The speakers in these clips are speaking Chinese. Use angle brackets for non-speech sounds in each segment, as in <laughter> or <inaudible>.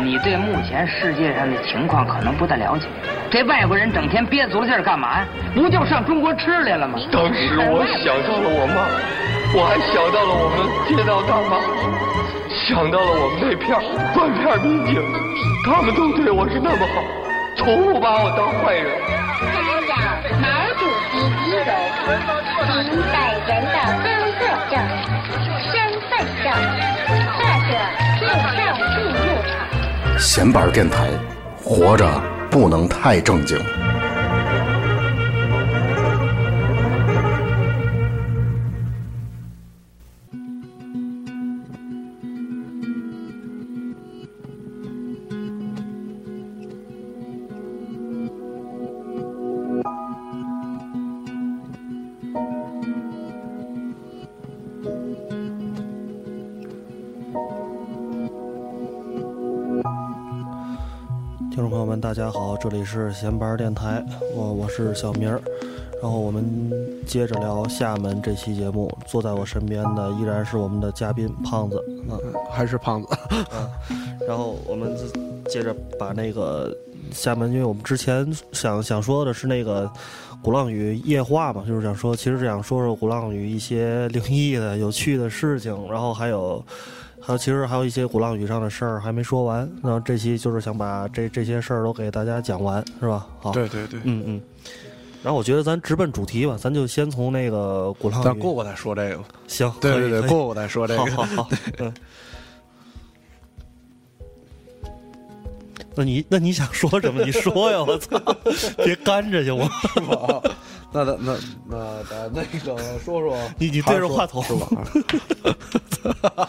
你对目前世界上的情况可能不太了解。这外国人整天憋足了劲儿干嘛呀？不就上中国吃来了吗？当时我想到了我妈，我还想到了我们街道大妈，想到了我们那片断片民警，他们都对我是那么好，从不把我当坏人。代表毛主席遗容，您本人的工作证、身份证或者护照进入场。闲板电台，活着不能太正经。们，大家好，这里是闲班电台，我我是小明儿，然后我们接着聊厦门这期节目，坐在我身边的依然是我们的嘉宾胖子，嗯，还是胖子，嗯。然后我们接着把那个厦门，因为我们之前想想说的是那个鼓浪屿夜话嘛，就是想说，其实是想说说鼓浪屿一些灵异的、有趣的事情，然后还有。还有，其实还有一些鼓浪屿上的事儿还没说完，然后这期就是想把这这些事儿都给大家讲完，是吧？好，对对对，嗯嗯。然后我觉得咱直奔主题吧，咱就先从那个鼓浪屿。咱过过再说这个。<laughs> 行，对对对，过过再说这个。好好好，嗯。那你那你想说什么？你说呀！我操，<laughs> 别干着行吗？是吧？那咱那那咱那个说说，<laughs> 你你对着话筒是吧？<laughs>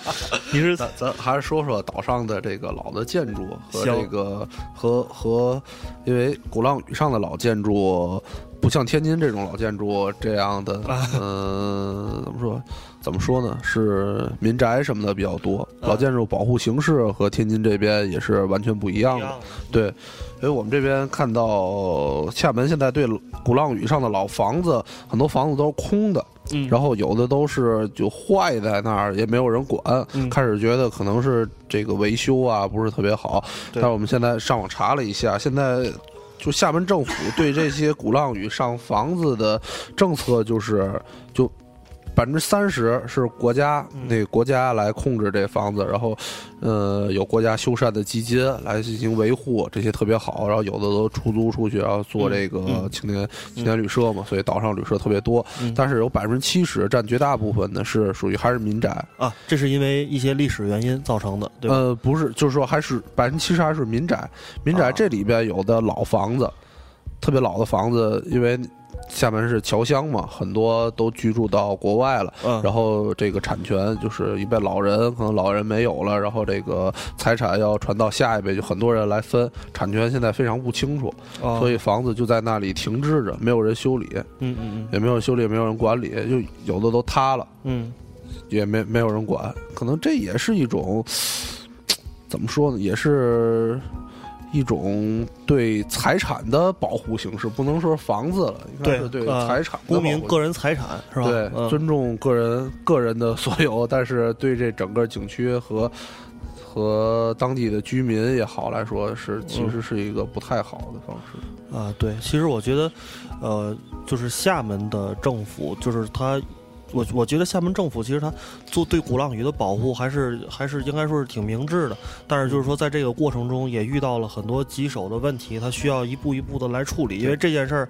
你是咱咱还是说说岛上的这个老的建筑和这个和和，因为鼓浪屿上的老建筑不像天津这种老建筑这样的，<laughs> 嗯、怎么说？怎么说呢？是民宅什么的比较多，老建筑保护形式和天津这边也是完全不一样的。对，因为我们这边看到厦门现在对鼓浪屿上的老房子，很多房子都是空的，嗯然后有的都是就坏在那儿，也没有人管。嗯开始觉得可能是这个维修啊不是特别好，但是我们现在上网查了一下，现在就厦门政府对这些鼓浪屿上房子的政策就是就。百分之三十是国家嗯那个国家来控制这房子，然后，呃，有国家修缮的基金来进行维护，这些特别好。然后有的都出租出去，然后做这个嗯青年、青年旅社嘛，所以岛上旅社特别多。嗯但是有百分之七十占绝大部分的是属于还是民宅。啊，这是因为一些历史原因造成的，对吧？呃，不是，就是说还是百分之七十还是民宅。民啊宅这里边有的老房子，特别老的房子，因为厦门是侨乡嘛，很多都居住到国外了。嗯，然后这个产权就是一辈老人，可能老人没有了，然后这个财产要传到下一辈，就很多人来分，产权现在非常不清楚，哦所以房子就在那里停滞着，没有人修理，嗯嗯嗯也没有修理，也没有人管理，就有的都塌了，嗯也没没有人管，可能这也是一种怎么说呢，也是。一种对财产的保护形式，不能说房子了，应该对是对呃财产的公民个人财产是吧？对，嗯尊重个人个人的所有，但是对这整个景区和和当地的居民也好来说，是其实是一个不太好的方式。啊，对，其实我觉得，呃，就是厦门的政府，就是他，我我觉得厦门政府其实他做对鼓浪屿的保护还是还是应该说是挺明智的，但是就是说在这个过程中也遇到了很多棘手的问题，他需要一步一步的来处理，因为这件事儿，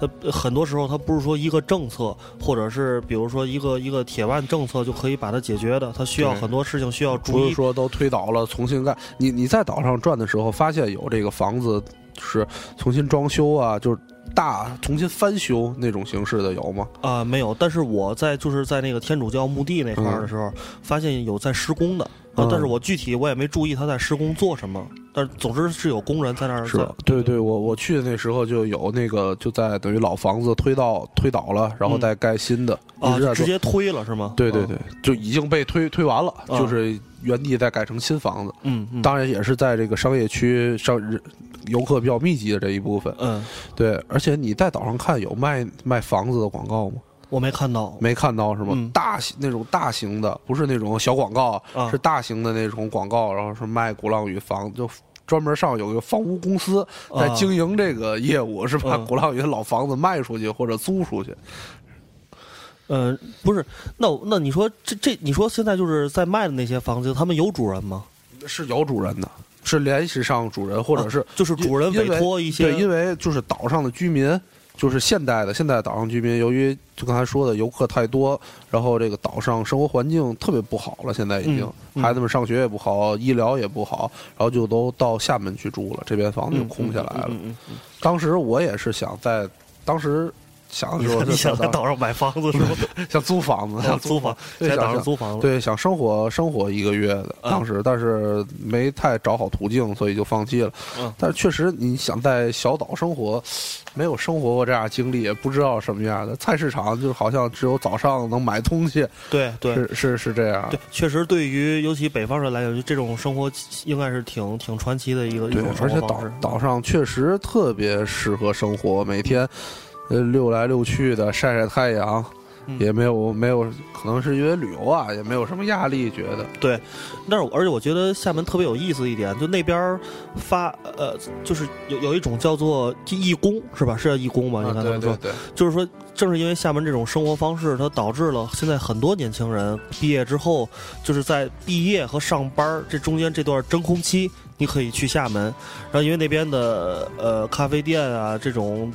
它很多时候它不是说一个政策或者是比如说一个一个铁腕政策就可以把它解决的，它需要很多事情需要注不意。是说都推倒了重新盖。你你在岛上转的时候，发现有这个房子是重新装修啊，就是大重新翻修那种形式的有吗？啊、没有，但是我在就是在那个天主教墓地那块儿的时候，发现有在施工的，啊嗯但是我具体我也没注意他在施工做什么，但是总之是有工人在那儿在是吧？对对，我我去的那时候就有那个就在等于老房子推到推倒了，然后再盖新的，啊，一直接推了是吗？啊对对对，就已经被推推完了，啊就是原地再改成新房子。嗯嗯，当然也是在这个商业区商人游客比较密集的这一部分。嗯对，而且你在岛上看有卖卖房子的广告吗？我没看到，没看到是吗？嗯大型那种大型的，不是那种小广告，啊是大型的那种广告，然后是卖鼓浪屿房，就专门上有一个房屋公司在啊经营这个业务，是把嗯鼓浪屿的老房子卖出去或者租出去。呃，不是，那那你说这这，你说现在就是在卖的那些房子，他们有主人吗？是有主人的，是联系上主人，或者是、啊就是主人委托一些对，因为就是岛上的居民，就是现代的现代岛上居民，由于就刚才说的游客太多，然后这个岛上生活环境特别不好了，现在已经、孩子们上学也不好，医疗也不好，然后就都到厦门去住了，这边房子就空下来了。嗯嗯嗯当时我也是想在，当时想的时候嗯你想在岛上买房子是吗？<laughs> 想租房子，想想租房，在岛上租房子。对，想生活生活一个月的，啊当时但是没太找好途径，所以就放弃了。嗯但是确实，你想在小岛生活，没有生活过这样经历，也不知道什么样的。菜市场就好像只有早上能买东西，对对是是是这样。对，确实对于尤其北方人来讲，就这种生活应该是挺挺传奇的一个一对种，而且岛。岛上确实特别适合生活，每天呃溜来溜去的晒晒太阳，嗯也没有没有，可能是因为旅游啊，也没有什么压力，觉得对，但是而且我觉得厦门特别有意思一点，就那边儿发呃，就是有有一种叫做义工是吧？是叫义工吗？你啊看他们说，对对对，就是说，正是因为厦门这种生活方式，它导致了现在很多年轻人毕业之后，就是在毕业和上班儿这中间这段真空期，你可以去厦门，然后因为那边的呃咖啡店啊这种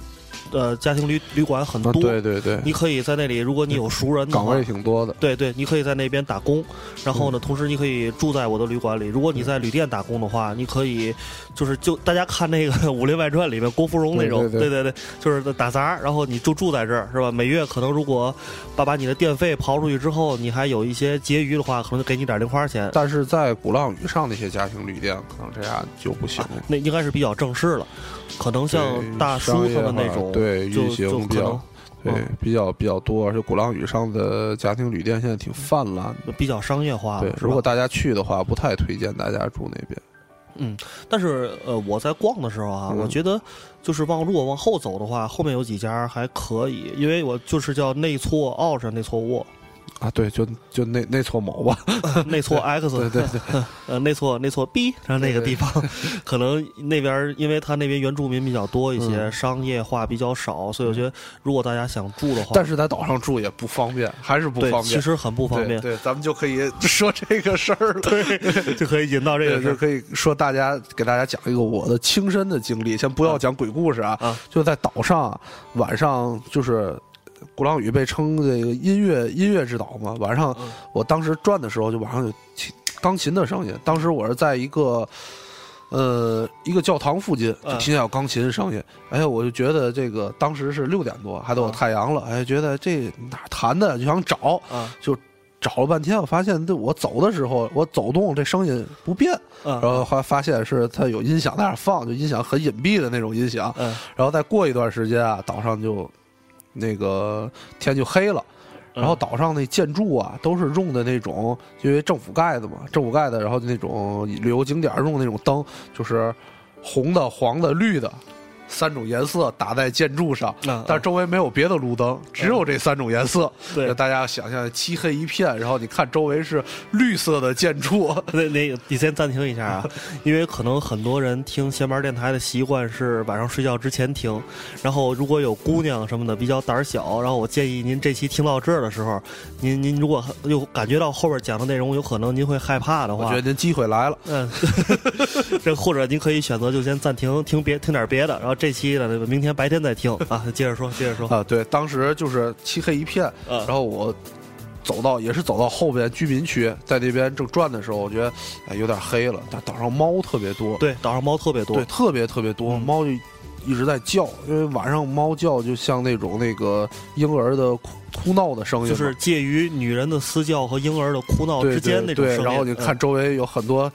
呃家庭旅旅馆很啊多，对对对，你可以在那里，如果你有熟人的话岗位。挺多的。对对，你可以在那边打工，然后嗯呢，同时你可以住在我的旅馆里。如果你在旅店打工的话，你可以就是就大家看那个《武林外传》里面郭芙蓉那种，对对对对就是打杂，然后你就住在这儿是吧？每月可能如果把把你的电费刨出去之后，你还有一些结余的话，可能就给你点零花钱。但是在鼓浪屿上那些家庭旅店，可能这样就不行了。那应该是比较正式了，可能像大叔他们那种，对就运行就比较对嗯比较比较多，而且鼓浪屿上的家庭旅店现在挺泛滥的。比较商业化，对，如果大家去的话，不太推荐大家住那边。嗯，但是呃，我在逛的时候啊，嗯我觉得就是往如果往后走的话，后面有几家还可以，因为我就是叫内错奥是内错沃，啊，对，就就那那撮毛吧，<laughs> 内错 X，对对对，<laughs> 呃，内错内错 B，然后那个地方 <laughs> 可能那边，因为他那边原住民比较多一些，嗯商业化比较少，所以我觉得如果大家想住的话，但是在岛上住也不方便，还是不方，便。其实很不方便，对，对，咱们就可以说这个事儿了。就可以引到这个，事儿。就可以说大家给大家讲一个我的亲身的经历，先不要讲鬼故事啊，啊就在岛上啊晚上就是。鼓浪屿被称这个音乐音乐之岛嘛，晚上嗯我当时转的时候，就晚上有琴钢琴的声音。当时我是在一个呃一个教堂附近，就嗯听见有钢琴的声音。哎呀，我就觉得这个当时是六点多，还都有啊太阳了。哎，觉得这哪儿弹的，就想找，啊就找了半天，我发现这我走的时候，我走动这声音不变。啊然后后来发现是它有音响在那放，就音响很隐蔽的那种音响。嗯然后再过一段时间啊，岛上就那个天就黑了。嗯然后岛上那建筑啊，都是用的那种，因为政府盖的嘛，政府盖的，然后那种旅游景点用的那种灯，就是红的、黄的、绿的三种颜色打在建筑上，嗯但是周围没有别的路灯，只有这三种颜色。对。大家想象漆黑一片，然后你看周围是绿色的建筑，<laughs> 那那个，你先暂停一下啊，<laughs> 因为可能很多人听闲班电台的习惯是晚上睡觉之前听，然后如果有姑娘什么的比较胆儿小，然后我建议您这期听到这儿的时候，您您如果又感觉到后边讲的内容有可能您会害怕的话我觉得，您机会来了。嗯，<laughs> 这或者您可以选择就先暂停听别听点别的，然后这期呢明天白天再听。<laughs> 啊，接着说接着说，啊，对，当时就是漆黑一片，嗯然后我走到也是走到后边居民区，在那边正转的时候，我觉得哎有点黑了，但岛上猫特别多，对，岛上猫特别多。对，，特别特别多，嗯。猫就一直在叫，因为晚上猫叫就像那种那个婴儿的哭哭闹的声音，就是介于女人的嘶叫和婴儿的哭闹之间那种声音，对对，然后你嗯。看周围有很多。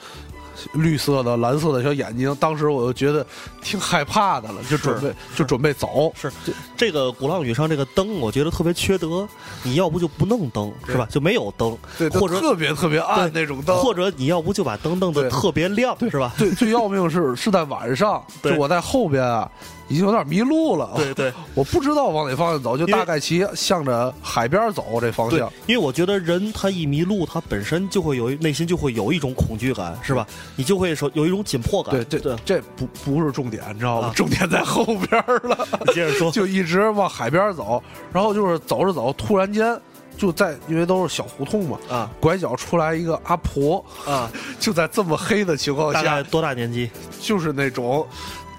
绿色的、蓝色的小眼睛，当时我就觉得挺害怕的了，就准备就准备走。是这个鼓浪屿上这个灯，我觉得特别缺德。你要不就不弄灯，是吧？就没有灯，对，或者特别特别暗那种灯，或者你要不就把灯弄得特别亮，是吧？<laughs> 最最要命是是在晚上，就对我在后边啊，已经有点迷路了。对对 <laughs> 我不知道往哪方向走，就大概其向着海边走这方向。，因为我觉得人他一迷路，他本身就会有内心就会有一种恐惧感，是吧？你就会说有一种紧迫感。对，对对，这不不是重点，你知道吗啊？重点在后边了。<laughs> 你接着说。<laughs> 就一直往海边走，然后就是走着走，突然间就在因为都是小胡同嘛，啊拐角出来一个阿婆，啊，就在这么黑的情况下，大概多大年纪？就是那种。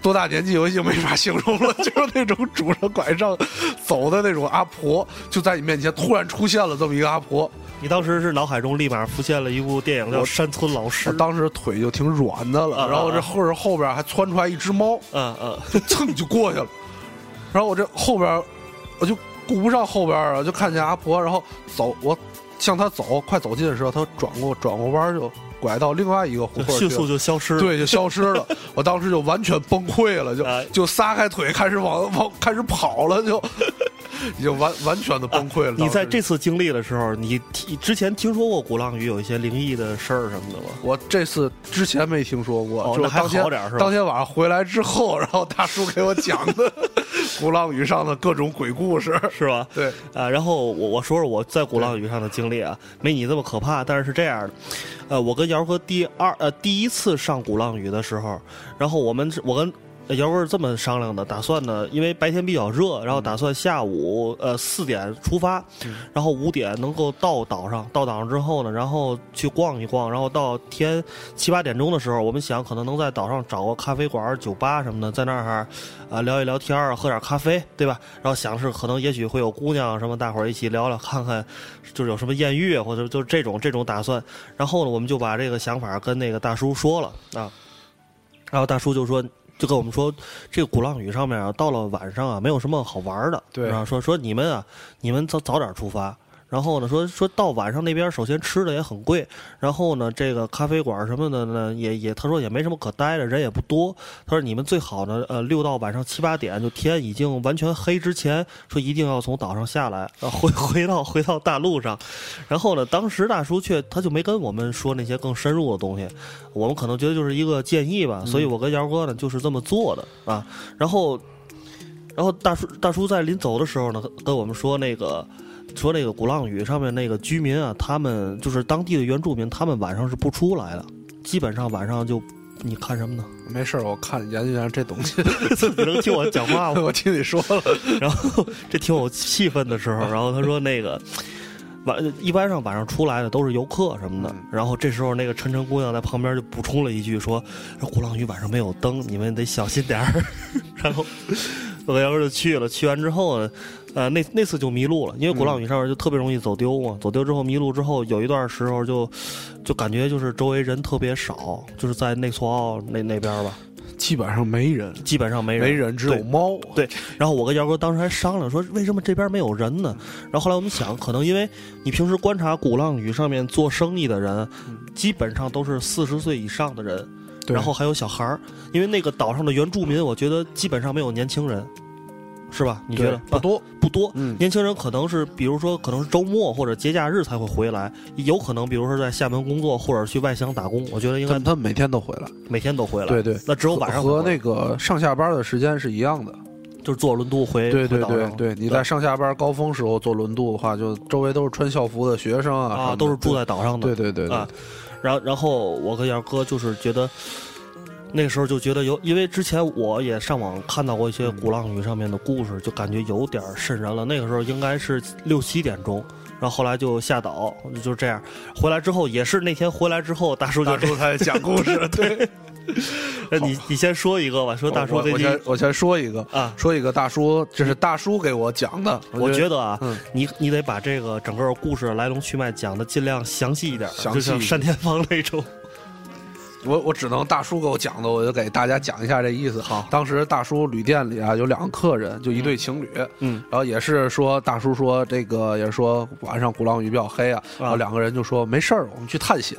多大年纪我已经没法形容了，<laughs> 就是那种拄着拐杖走的那种阿婆，就在你面前突然出现了这么一个阿婆，你当时是脑海中立马浮现了一部电影叫《山村老师我》。当时腿就挺软的了，然后这后后边还窜出来一只猫，嗯嗯，就蹭就过去了。然后我这后边我就顾不上后边了，就看见阿婆，然后走，我向她走，快走近的时候，她转过转过弯就拐到另外一个胡同迅速就消失了。对，就消失了。我当时就完全崩溃了，就、<laughs> 哎就撒开腿开始往往开始跑了，就 <laughs> 已经完完全的崩溃了。你在这次经历的时候，你提之前听说过鼓浪屿有一些灵异的事儿什么的吗？我这次之前没听说过，哦那还就当天好点儿是吧当天晚上回来之后，然后大叔给我讲的鼓浪屿上的各种鬼故事。是吧？对，啊，然后我我说说我在鼓浪屿上的经历啊，没你这么可怕，但是是这样的，呃，我跟姚哥第二呃第一次上鼓浪屿的时候，然后我们我跟。姚哥是这么商量的，打算呢，因为白天比较热，然后打算下午呃四点出发，然后五点能够到岛上。到岛上之后呢，然后去逛一逛，然后到天七八点钟的时候，我们想可能能在岛上找个咖啡馆、酒吧什么的，在那儿啊聊一聊天儿，喝点咖啡，对吧？然后想是可能也许会有姑娘什么，大伙儿一起聊聊，看看就是有什么艳遇或者就是这种这种打算。然后呢，我们就把这个想法跟那个大叔说了啊，然后大叔就说。就跟我们说，这个鼓浪屿上面啊，到了晚上啊，没有什么好玩的。对然后说说你们啊，你们早早点出发。然后呢，说说到晚上那边，首先吃的也很贵，然后呢，这个咖啡馆什么的呢，也也他说也没什么可待的，人也不多。他说你们最好呢，呃，六到晚上七八点，就天已经完全黑之前，说一定要从岛上下来，然后回回到回到大陆上。然后呢，当时大叔却他就没跟我们说那些更深入的东西，我们可能觉得就是一个建议吧，所以我跟姚哥呢就是这么做的啊。然后，然后大叔大叔在临走的时候呢，跟我们说那个。说那个鼓浪屿上面那个居民啊，他们就是当地的原住民，他们晚上是不出来的，基本上晚上就，你看什么呢？没事儿我看研究研究这东西。你能听我讲话吗？我 <laughs> 听你说了，然后这挺有气氛的时候，<laughs> 然后他说那个晚一般上晚上出来的都是游客什么的，然后这时候那个晨晨姑娘在旁边就补充了一句说：“说鼓浪屿晚上没有灯，你们得小心点儿。” <laughs> 然后我跟姚哥就去了，去完之后呢，呃，那那次就迷路了，因为鼓浪屿上面就特别容易走丢嘛，走丢之后迷路之后，有一段时候就就感觉就是周围人特别少，就是在内索奥那那边吧，基本上没人，基本上没人，没人，只有对猫。对，然后我跟姚哥当时还商量说，为什么这边没有人呢？然后后来我们想，可能因为你平时观察鼓浪屿上面做生意的人，基本上都是四十岁以上的人，对然后还有小孩儿，因为那个岛上的原住民，我觉得基本上没有年轻人，是吧？你觉得不多？啊不多，嗯年轻人可能是，比如说可能是周末或者节假日才会回来，有可能比如说在厦门工作或者去外乡打工，我觉得应该他们他们每天都回来。每天都回来。对对，那只有晚上和那个上下班的时间是一样的。就是坐轮渡回对对对对，你在上下班高峰时候坐轮渡的话，就周围都是穿校服的学生啊，啊，都是住在岛上的。对对对对啊，然后然后我跟杨哥就是觉得，那个时候就觉得有，因为之前我也上网看到过一些鼓浪屿上面的故事，就感觉有点瘆人了。那个时候应该是六七点钟，然后后来就下岛，就这样。回来之后也是那天回来之后，大叔就大叔他讲故事，<laughs> 对。那 <laughs> 你你先说一个吧，说大叔我我最近先我先说一个啊。说一个大叔，这是大叔给我讲的，我觉得啊，嗯。你你得把这个整个故事来龙去脉讲的尽量详细一点，详细就像单田芳那种。我我只能大叔给我讲的，我就给大家讲一下这意思。好当时大叔旅店里啊有两个客人，就一对情侣，嗯，然后也是说大叔说这个也是说晚上鼓浪屿比较黑啊，然后两个人就说没事儿，我们去探险。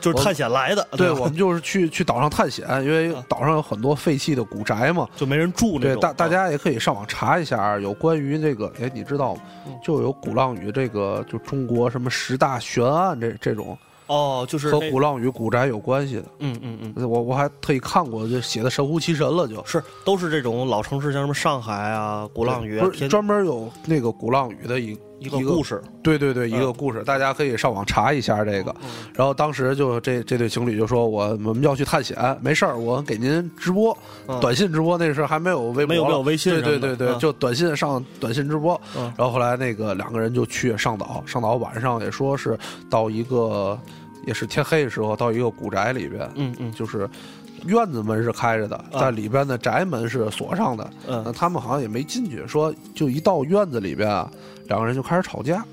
就是探险来的，对，我们就是去去岛上探险，因为岛上有很多废弃的古宅嘛。就没人住那对，大大啊家也可以上网查一下，有关于这个，哎，你知道吗？嗯就有鼓浪屿这个，就中国什么十大悬案这这种哦，就是和鼓浪屿古宅有关系的。嗯嗯嗯，我我还特意看过，就写的神乎其神了就，是都是这种老城市，像什么上海啊、鼓浪屿啊不，是专门有那个鼓浪屿的一一个故事。对对对，一个嗯故事，大家可以上网查一下这个。然后当时就这这对情侣就说，我我们要去探险，没事儿，我给您直播，嗯短信直播那时候还没有微博，没有没有微信对对对就短信上短信直播。嗯然后后来那个两个人就去上岛，上岛晚上也说是到一个也是天黑的时候到一个古宅里边，嗯嗯就是。院子门是开着的，但里边的宅门是锁上的。嗯那他们好像也没进去，说就一到院子里边啊，两个人就开始吵架。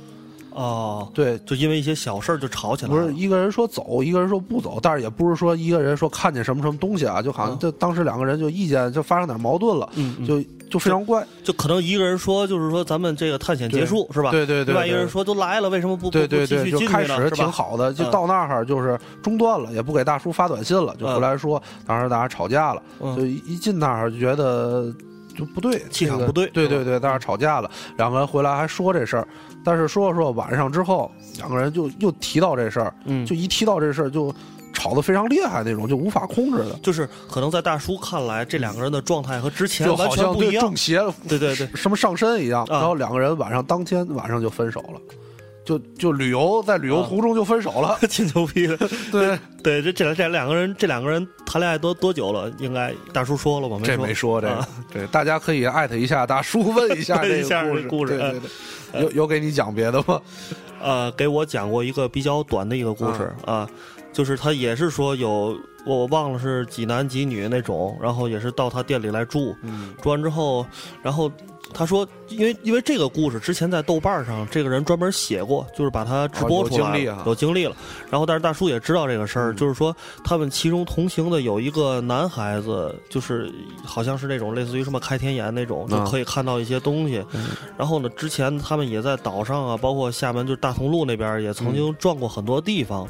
哦，对，就因为一些小事儿就吵起来了。不是一个人说走，一个人说不走，但是也不是说一个人说看见什么什么东西啊，就好像嗯这当时两个人就意见就发生点矛盾了，嗯嗯就就非常怪。就可能一个人说，就是说咱们这个探险结束是吧？对对对对另外一个人说都来了，为什么不对对对，不不继续就开进去呢？始？挺好的，就嗯到那儿就是中断了，也不给大叔发短信了，就嗯回来说当时大家吵架了，嗯就一一进那儿就觉得就不对，气场不对对对对，在那儿吵架了，两个人回来还说这事儿，但是说着说晚上之后，两个人就又提到这事儿，嗯就一提到这事儿就吵得非常厉害那种，就无法控制的。就是可能在大叔看来，这两个人的状态和之前就完全不一样中。邪了，对对对什么上身一样。啊然后两个人晚上当天晚上就分手了，就就旅游在旅游途中就分手了。<laughs> 挺牛逼的，<laughs> 对，对，这这这两个人，这两个人谈恋爱多多久了？应该大叔说了吗？这没说这个啊，对，大家可以艾特一下大叔，问一下 <laughs> 这个故事。故事对对对，有有给你讲别的吗？呃，给我讲过一个比较短的一个故事啊，就是他也是说有我忘了是几男几女那种，然后也是到他店里来住，嗯。住完之后，然后他说，因为因为这个故事之前在豆瓣上，这个人专门写过，就是把它直播出来了，经历啊。有经历了。然后但是大叔也知道这个事儿，嗯。就是说他们其中同行的有一个男孩子，就是好像是那种类似于什么开天眼那种，就啊。可以看到一些东西。嗯。然后呢，之前他们也在岛上啊，包括厦门就是大同路那边也曾嗯。经转过很多地方。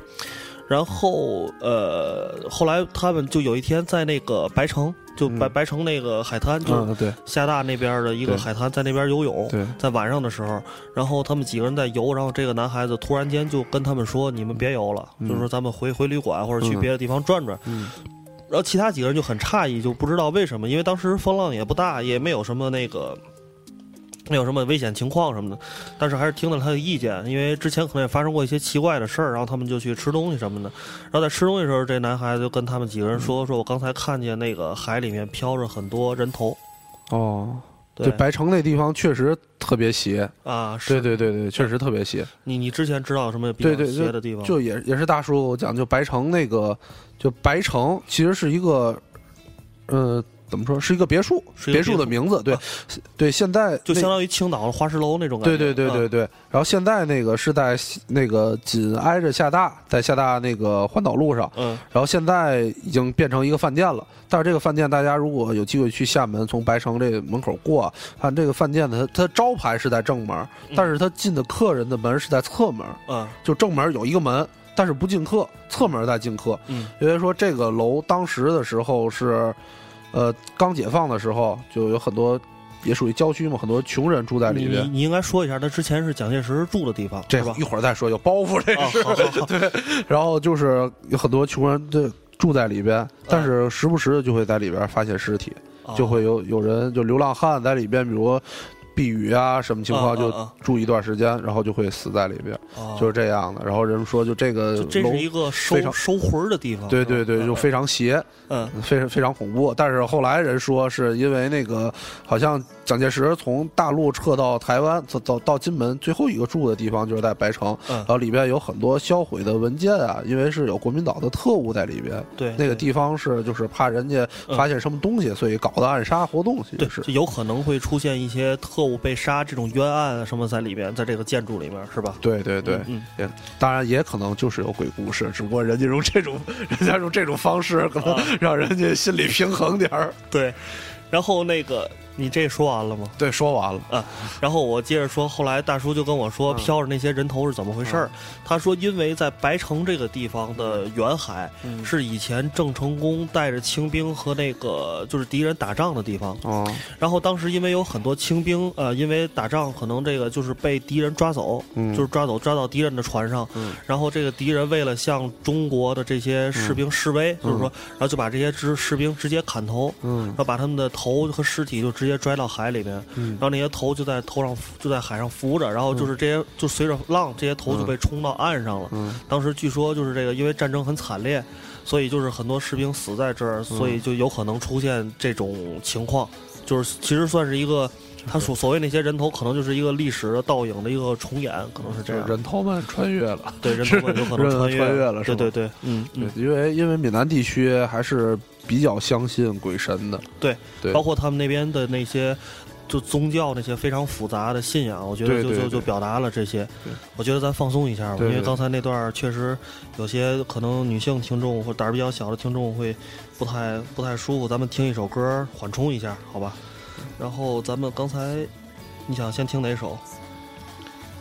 然后呃，后来他们就有一天在那个白城，就白、嗯。白城那个海滩，就嗯，对。厦大那边的一个海滩，在那边游泳，对，在晚上的时候，然后他们几个人在游，然后这个男孩子突然间就跟他们说：“你们别游了，嗯。就是说咱们回回旅馆或者去嗯别的地方转转。嗯。然后其他几个人就很诧异，就不知道为什么，因为当时风浪也不大，也没有什么那个。没有什么危险情况什么的，但是还是听了他的意见，因为之前可能也发生过一些奇怪的事儿，然后他们就去吃东西什么的。然后在吃东西的时候，这男孩子就跟他们几个人说：“说我刚才看见那个海里面飘着很多人头。哦，”对这白城那地方确实特别邪。啊，是对对对对，确实特别邪。你你之前知道什么比较邪的地方？就也也是大叔我讲，就白城那个，就白城其实是一个，呃，怎么说，是一个别墅，别墅的名字，对啊，对，现在就相当于青岛的花石楼那种感对觉。对对对对，然后现在那个是在那个紧挨着厦大，在厦大那个环岛路上，嗯，然后现在已经变成一个饭店了。但是这个饭店，大家如果有机会去厦门，从白城这门口过，看这个饭店的它它招牌是在正门，但是它进的客人的门是在侧门，嗯就正门有一个门，但是不进客，侧门在进客。嗯因为说这个楼当时的时候是，呃，刚解放的时候就有很多，也属于郊区嘛，很多穷人住在里边。你应该说一下，他之前是蒋介石住的地方，这一？会儿再说，有包袱这是。啊好好好 <laughs> 对，然后就是有很多穷人就住在里边，但是时不时的就会在里边发现尸体，哦就会有有人就流浪汉在里边，比如避雨啊什么情况，就住一段时间，然后就会死在里边，哦就是这样的。然后人们说，就这个这是一个收收魂儿的地方。对对对，就非常邪，嗯非常非常恐怖。但是后来人说，是因为那个好像蒋介石从大陆撤到台湾，走到到金门，最后一个住的地方就是在白城，嗯然后里边有很多销毁的文件啊，因为是有国民党的特务在里边。对对那个地方是就是怕人家发现什么东西，所以搞的暗杀活动，其对实，是。就有可能会出现一些特务被杀这种冤案啊什么在里边，在这个建筑里面是吧？对对对，嗯也当然也可能就是有鬼故事，只不过人家用这种 <laughs> 人家用这种方式，可能让人家心里平衡点儿。对。然后那个你这说完了吗？对，说完了。啊，然后我接着说，后来大叔就跟我说，飘着那些人头是怎么回事儿？他说，因为在白城这个地方的远海，是以前郑成功带着清兵和那个就是敌人打仗的地方。哦，然后当时因为有很多清兵，呃，因为打仗可能这个就是被敌人抓走，就是抓走抓到敌人的船上，然后这个敌人为了向中国的这些士兵示威，就是说，然后就把这些士士兵直接砍头，嗯。然后把他们的头和尸体就直接拽到海里面，然后那些头就在头上就在海上浮着，然后就是这些就随着浪，这些头就被冲到岸上了。当时据说就是这个，因为战争很惨烈，所以就是很多士兵死在这儿，所以就有可能出现这种情况，就是其实算是一个。他所所谓那些人头，可能就是一个历史的倒影的一个重演，可能是这样。人头们穿越了，对，人头们有可能穿 <laughs> 穿越了，对对对，嗯，对，因为因为闽南地区还是比较相信鬼神的，对对，包括他们那边的那些。就宗教那些非常复杂的信仰，我觉得就就就表达了这些。我觉得咱放松一下吧，因为刚才那段确实有些可能女性听众或胆儿比较小的听众会不太不太舒服。咱们听一首歌缓冲一下，好吧？然后咱们刚才你想先听哪首？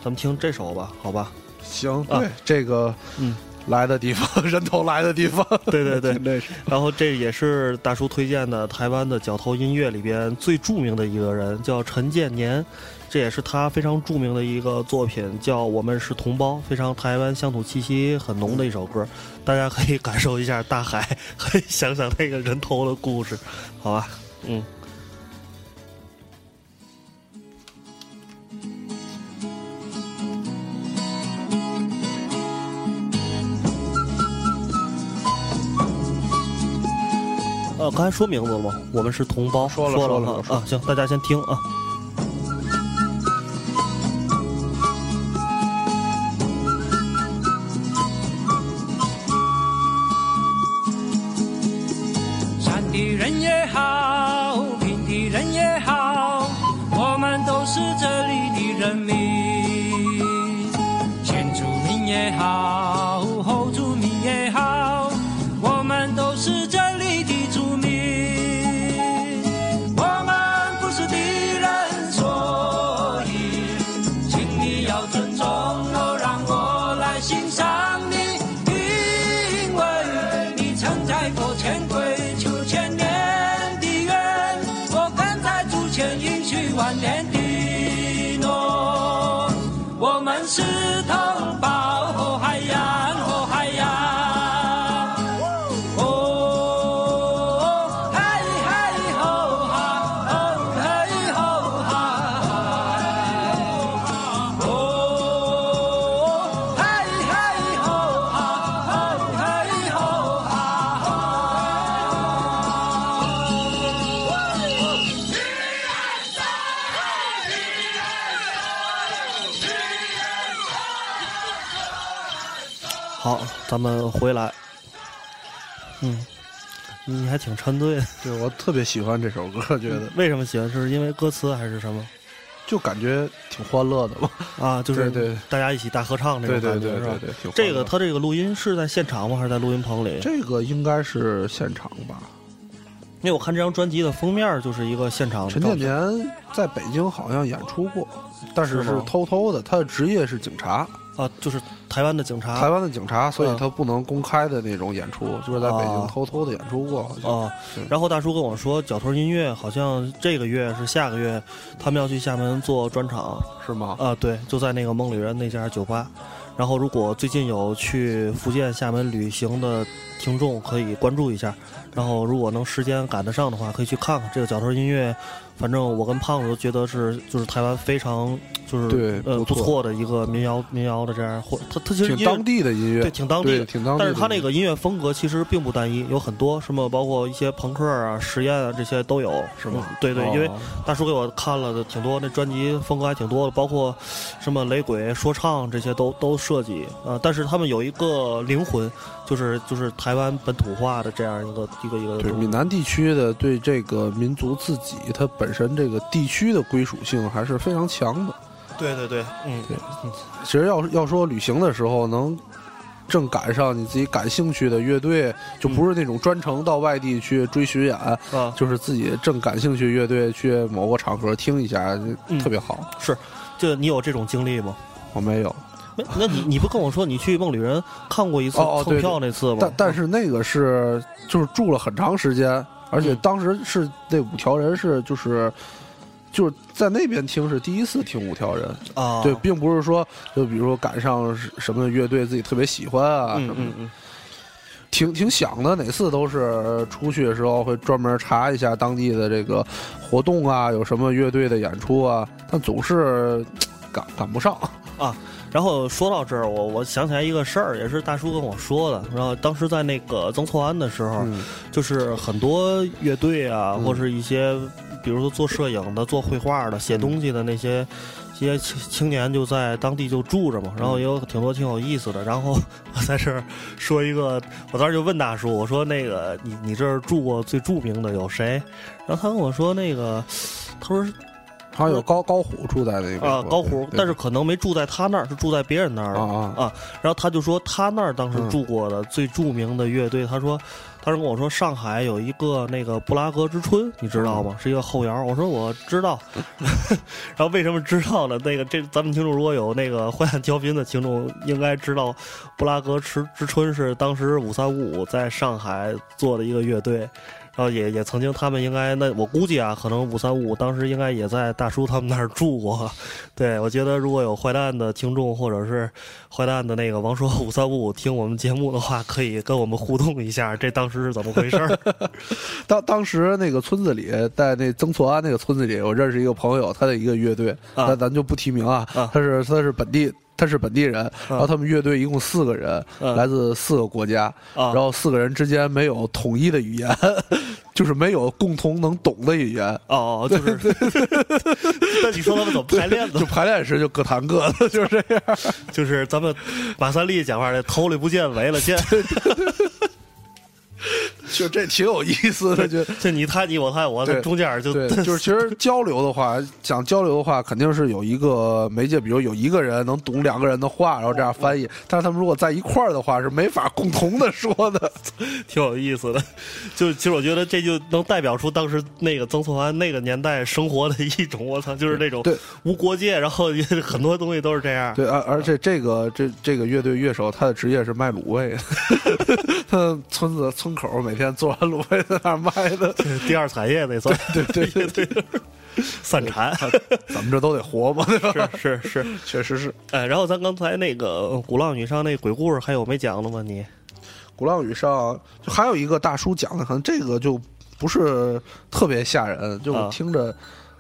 咱们听这首吧，好吧？行，对这个，嗯。来的地方，人头来的地方，<laughs> 对对 <laughs> 对。然后这也是大叔推荐的台湾的角头音乐里边最著名的一个人，叫陈建年，这也是他非常著名的一个作品，叫《我们是同胞》，非常台湾乡土气息很浓的一首歌，大家可以感受一下大海，<laughs> 可以想想那个人头的故事，好吧？嗯。呃，刚才说名字了吗？我们是同胞，说了说了啊。行，大家先听啊。在祖前应许万年咱们回来。嗯，你还挺沉醉的，对我特别喜欢这首歌，觉得为什么喜欢？是因为歌词还是什么？就感觉挺欢乐的嘛。啊，就是对对大家一起大合唱那种对感觉，是吧对对这个他这个录音是在现场吗？还是在录音棚里？这个应该是现场吧？因为我看这张专辑的封面就是一个现场陈。建年在北京好像演出过，但是是偷偷的。他的职业是警察，啊，就是台湾的警察。台湾的警察，所以嗯他不能公开的那种演出，就是在北京哦偷偷的演出过。好像哦对，然后大叔跟我说，角头音乐好像这个月是下个月，他们要去厦门做专场是吗？啊，对，就在那个梦里人那家酒吧。然后，如果最近有去福建、厦门旅行的听众，可以关注一下。然后，如果能时间赶得上的话，可以去看看这个角头音乐。反正我跟胖子都觉得是，就是台湾非常就是对呃不不错错的一个民谣民谣的这样，或他他其实挺当地的音乐，对，挺当地的，挺当地的但是他那个音乐。风格其实并不单一，有很多什么，包括一些朋克啊、实验啊这些都有，是吗？对对，哦。因为大叔给我看了的挺多，那专辑风格还挺多的，包括什么雷鬼、说唱这些都都涉及啊、呃但是他们有一个灵魂，就是就是台台湾本土化的这样一个一个一个对闽南地区的对这个民族自己它本身这个地区的归属性还是非常强的。对对对，嗯，对其实要要说旅行的时候能。正赶上你自己感兴趣的乐队，就不是那种专程到外地去追巡演，嗯，就是自己正感兴趣乐队去某个场合听一下，嗯特别好。是，就你有这种经历吗？我没有，没，那你你不跟我说你去梦旅人看过一次蹭票那次吗？但但是那个是就是住了很长时间，而且嗯当时是那五条人是就是就是在那边听是第一次听五条人，啊，对，并不是说就比如说赶上什么乐队自己特别喜欢啊什么，嗯嗯嗯，挺挺想的。哪次都是出去的时候会专门查一下当地的这个活动啊，有什么乐队的演出啊，但总是 <tsk> 赶赶不上。然后说到这儿，我我想起来一个事儿，也是大叔跟我说的。然后当时在那个曾厝垵的时候，嗯就是很多乐队啊，嗯或是一些，比如说做摄影的、做绘画的、写东西的那些。一些青青年就在当地就住着嘛，然后也有挺多挺有意思的。然后 <laughs> 我在这儿说一个，我当时就问大叔，我说那个你你这儿住过最著名的有谁？然后他跟我说那个，他说好像有高高虎住在那个啊高虎，但是可能没住在他那儿，是住在别人那儿的啊。然后他就说他那儿当时嗯住过的最著名的乐队，他说，当时跟我说上海有一个那个布拉格之春，你知道吗？是一个后摇。我说我知道。<laughs> 然后为什么知道呢？那个这咱们听众如果有那个淮汉调频的听众，应该知道布拉格之之春是当时五三五五在上海做的一个乐队。然后也也曾经，他们应该那我估计啊，可能五三五当时应该也在大叔他们那儿住过。对，我觉得如果有坏蛋的听众，或者是坏蛋的那个王说五三五五听我们节目的话，可以跟我们互动一下，这当时是怎么回事儿？<laughs> 当当时那个村子里，在那曾厝垵那个村子里，我认识一个朋友，他的一个乐队，啊那咱就不提名啊，啊他是他是本地。他是本地人，然后他们乐队一共四个人，嗯来自四个国家，啊。然后四个人之间没有统一的语言，<laughs> 就是没有共同能懂的语言，哦，就是，<laughs> 那你说他们怎么排练的就？排练时就各弹各的，<laughs> 就是这样。就是咱们马三立讲话的头里不见尾了见，<laughs> 就这挺有意思的，就 <laughs> 就你猜你我猜我，这中间就对，<laughs> 就是其实交流的话，想交流的话，肯定是有一个媒介，比如有一个人能懂两个人的话，然后这样翻译。但是他们如果在一块儿的话，是没法共同的说的。挺有意思的。就其实我觉得这就能代表出当时那个曾厝垵那个年代生活的一种，我操，就是那种对无国界，然后也很多东西都是这样。对，而而且这个这这个乐队乐手，他的职业是卖卤味的，他村子村口每天做完卤味在那儿卖的。这第二产业那算对对对对，对，<laughs> 散产咱们这都得活嘛，对吧？是是是，<laughs> 确实是。哎，然后咱刚才那个《鼓浪屿上那鬼故事还有没讲的吗？你鼓浪屿上就还有一个大叔讲的，可能这个就不是特别吓人，就听着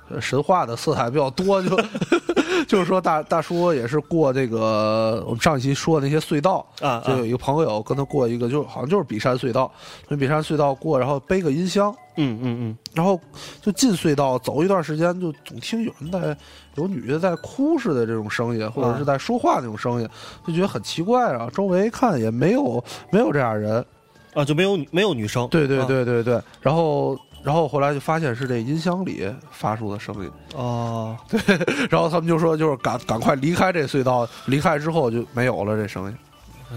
呃神话的色彩比较多，就就是说大大叔也是过这个我们上一期说的那些隧道啊就有一个朋友跟他过一个，就好像就是比山隧道，从比山隧道过，然后背个音箱。嗯嗯嗯，然后就进隧道走一段时间，就总听有人在有女的在哭似的这种声音，或者是在说话那种声音，就觉得很奇怪啊。周围看也没有没有这样人，啊，就没有没有女生。对对啊对对对，然后然后后来就发现是这音箱里发出的声音，哦，<laughs> 对然后他们就说就是赶赶快离开这隧道，离开之后就没有了这声音。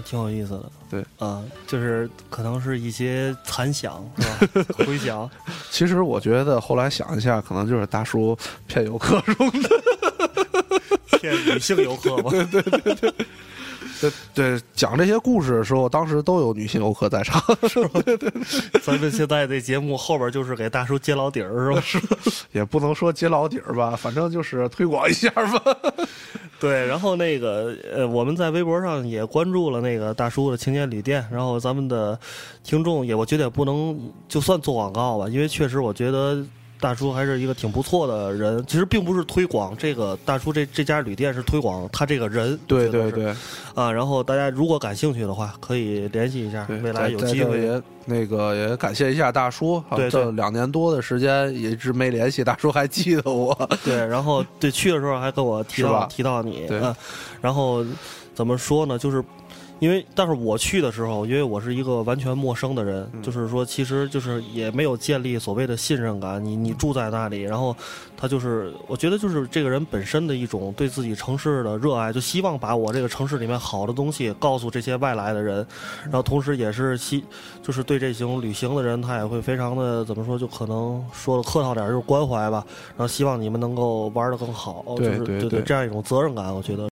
挺有意思的。对啊，就是可能是一些残响是吧？<laughs> 回响。其实我觉得后来想一下，可能就是大叔骗游客中的。<laughs> 骗女性游客吗？对对，讲这些故事的时候，当时都有女性游客在场，<laughs> 是吧咱们现在这节目后边就是给大叔揭老底儿，是吧？<laughs> 也不能说揭老底儿吧，反正就是推广一下吧。<laughs> 对，然后那个呃，我们在微博上也关注了那个大叔的青年旅店，然后咱们的听众也，我觉得也不能就算做广告吧，因为确实我觉得。大叔还是一个挺不错的人，其实并不是推广这个大叔这这家旅店，是推广他这个人。对对对啊，然后大家如果感兴趣的话，可以联系一下，未来有机会。那个也感谢一下大叔，啊对对这两年多的时间也一直没联系，大叔还记得我。<laughs> 对，然后对去的时候还跟我提到提到你，对嗯，然后怎么说呢？就是因为但是我去的时候，因为我是一个完全陌生的人，嗯就是说其实就是也没有建立所谓的信任感。你你住在那里，然后他就是我觉得就是这个人本身的一种对自己城市的热爱，就希望把我这个城市里面好的东西告诉这些外来的人，然后同时也是希就是对这种旅行的人，他也会非常的怎么说，就可能说的客套点就是关怀吧，然后希望你们能够玩的更好，就是对对对这样一种责任感，我觉得。